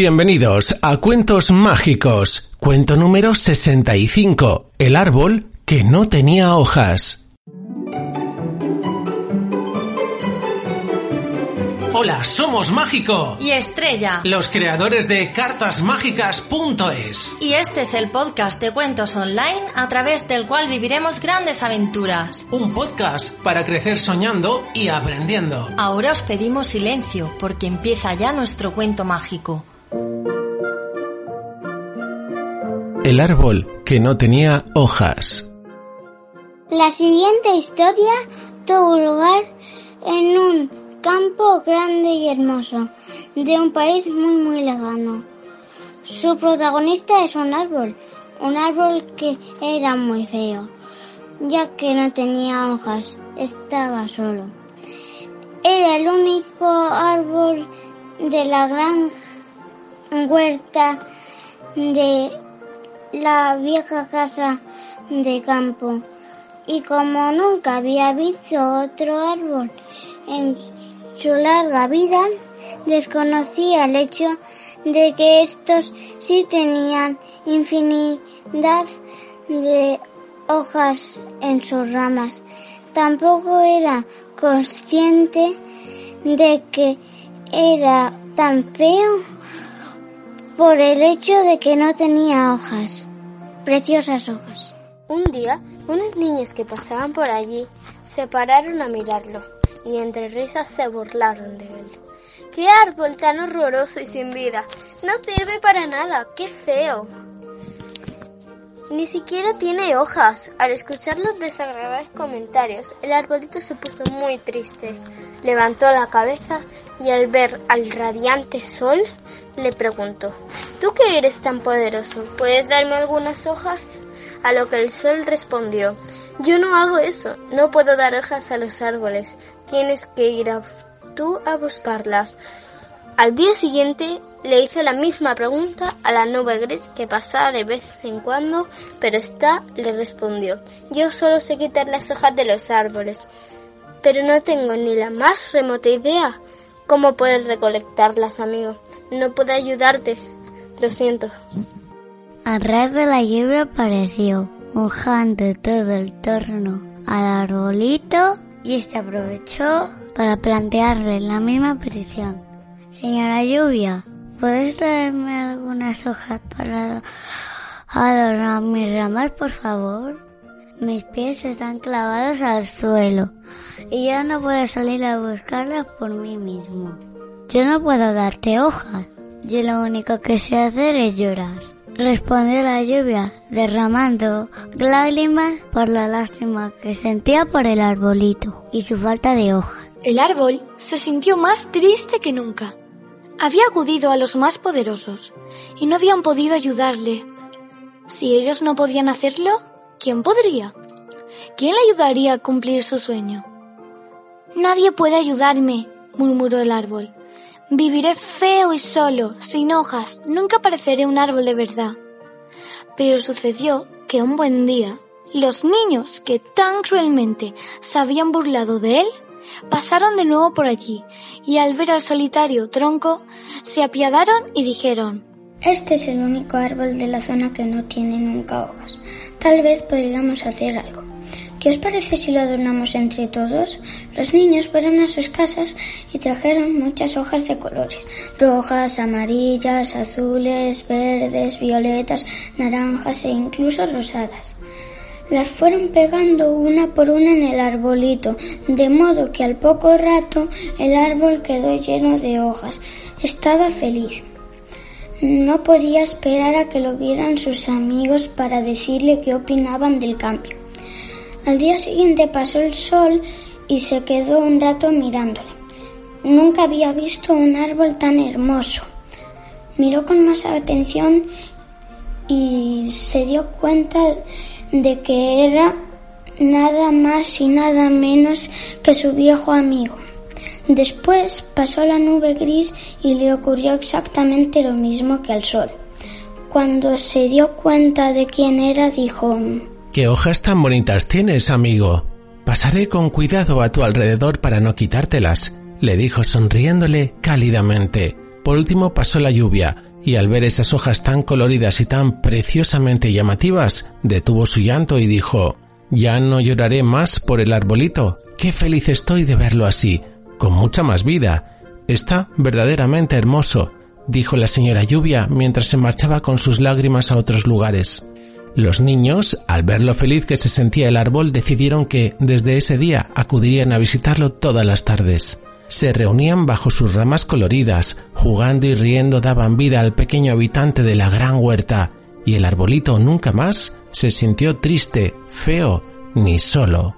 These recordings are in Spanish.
Bienvenidos a Cuentos Mágicos, cuento número 65, El árbol que no tenía hojas. Hola, somos Mágico, y Estrella. los creadores de cartasmágicas.es. Y este es el podcast de cuentos online a través del cual viviremos grandes aventuras. Un podcast para crecer soñando y aprendiendo. Ahora os pedimos silencio porque empieza ya nuestro cuento mágico. El árbol que no tenía hojas. La siguiente historia tuvo lugar en un campo grande y hermoso de un país muy muy lejano. Su protagonista es un árbol, un árbol que era muy feo, ya que no tenía hojas, estaba solo. Era el único árbol de la gran huerta de la vieja casa de campo y como nunca había visto otro árbol en su larga vida, desconocía el hecho de que estos sí tenían infinidad de hojas en sus ramas. Tampoco era consciente de que era tan feo por el hecho de que no tenía hojas, preciosas hojas. Un día, unos niños que pasaban por allí se pararon a mirarlo y entre risas se burlaron de él. ¡Qué árbol tan horroroso y sin vida! No sirve para nada, qué feo. Ni siquiera tiene hojas. Al escuchar los desagradables comentarios, el arbolito se puso muy triste. Levantó la cabeza y al ver al radiante sol, le preguntó, ¿Tú que eres tan poderoso, puedes darme algunas hojas? A lo que el sol respondió, Yo no hago eso, no puedo dar hojas a los árboles, tienes que ir a, tú a buscarlas. Al día siguiente le hizo la misma pregunta a la nube gris que pasaba de vez en cuando, pero esta le respondió, yo solo sé quitar las hojas de los árboles, pero no tengo ni la más remota idea cómo poder recolectarlas, amigo. No puedo ayudarte, lo siento. A de la lluvia apareció, mojando todo el torno al arbolito y este aprovechó para plantearle la misma petición. Señora lluvia, ¿puedes traerme algunas hojas para adornar mis ramas, por favor? Mis pies están clavados al suelo y yo no puedo salir a buscarlas por mí mismo. Yo no puedo darte hojas. Yo lo único que sé hacer es llorar. Respondió la lluvia, derramando lágrimas por la lástima que sentía por el arbolito y su falta de hojas. El árbol se sintió más triste que nunca. Había acudido a los más poderosos y no habían podido ayudarle. Si ellos no podían hacerlo, ¿quién podría? ¿Quién le ayudaría a cumplir su sueño? Nadie puede ayudarme, murmuró el árbol. Viviré feo y solo, sin hojas, nunca pareceré un árbol de verdad. Pero sucedió que un buen día, los niños que tan cruelmente se habían burlado de él, pasaron de nuevo por allí, y al ver al solitario tronco, se apiadaron y dijeron Este es el único árbol de la zona que no tiene nunca hojas. Tal vez podríamos hacer algo. ¿Qué os parece si lo adornamos entre todos? Los niños fueron a sus casas y trajeron muchas hojas de colores, rojas, amarillas, azules, verdes, violetas, naranjas e incluso rosadas. Las fueron pegando una por una en el arbolito, de modo que al poco rato el árbol quedó lleno de hojas. Estaba feliz. No podía esperar a que lo vieran sus amigos para decirle qué opinaban del cambio. Al día siguiente pasó el sol y se quedó un rato mirándole. Nunca había visto un árbol tan hermoso. Miró con más atención y se dio cuenta de que era nada más y nada menos que su viejo amigo. Después pasó la nube gris y le ocurrió exactamente lo mismo que al sol. Cuando se dio cuenta de quién era, dijo ¿Qué hojas tan bonitas tienes, amigo? Pasaré con cuidado a tu alrededor para no quitártelas, le dijo sonriéndole cálidamente. Por último pasó la lluvia, y al ver esas hojas tan coloridas y tan preciosamente llamativas, detuvo su llanto y dijo Ya no lloraré más por el arbolito. Qué feliz estoy de verlo así, con mucha más vida. Está verdaderamente hermoso, dijo la señora Lluvia mientras se marchaba con sus lágrimas a otros lugares. Los niños, al ver lo feliz que se sentía el árbol, decidieron que, desde ese día, acudirían a visitarlo todas las tardes. Se reunían bajo sus ramas coloridas, jugando y riendo daban vida al pequeño habitante de la gran huerta, y el arbolito nunca más se sintió triste, feo, ni solo.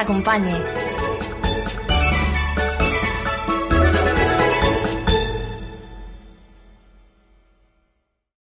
acompañe.